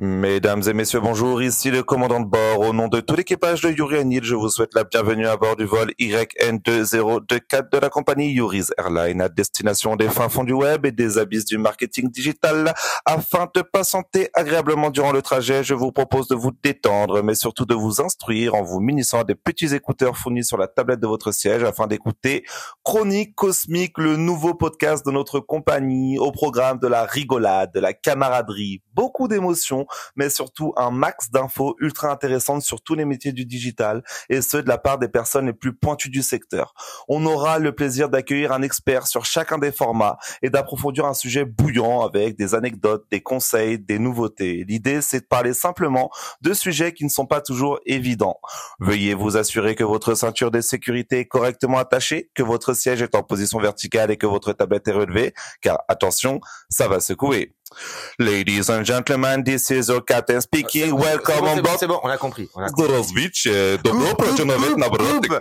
Mesdames et messieurs, bonjour, ici le commandant de bord. Au nom de tout l'équipage de Yuri Anil, je vous souhaite la bienvenue à bord du vol YN2024 de la compagnie Yuri's Airline à destination des fins fonds du web et des abysses du marketing digital. Afin de patienter agréablement durant le trajet, je vous propose de vous détendre, mais surtout de vous instruire en vous munissant des petits écouteurs fournis sur la tablette de votre siège afin d'écouter Chronique Cosmique, le nouveau podcast de notre compagnie au programme de la rigolade, de la camaraderie, beaucoup d'émotions mais surtout un max d'infos ultra intéressantes sur tous les métiers du digital et ceux de la part des personnes les plus pointues du secteur. On aura le plaisir d'accueillir un expert sur chacun des formats et d'approfondir un sujet bouillant avec des anecdotes, des conseils, des nouveautés. L'idée, c'est de parler simplement de sujets qui ne sont pas toujours évidents. Veuillez vous assurer que votre ceinture de sécurité est correctement attachée, que votre siège est en position verticale et que votre tablette est relevée, car attention, ça va secouer. Ladies and gentlemen, this is Okaten speaking. Welcome on board. C'est bon, on a compris. On a compris. Dobro, dobro, dobro, dobro, dobro,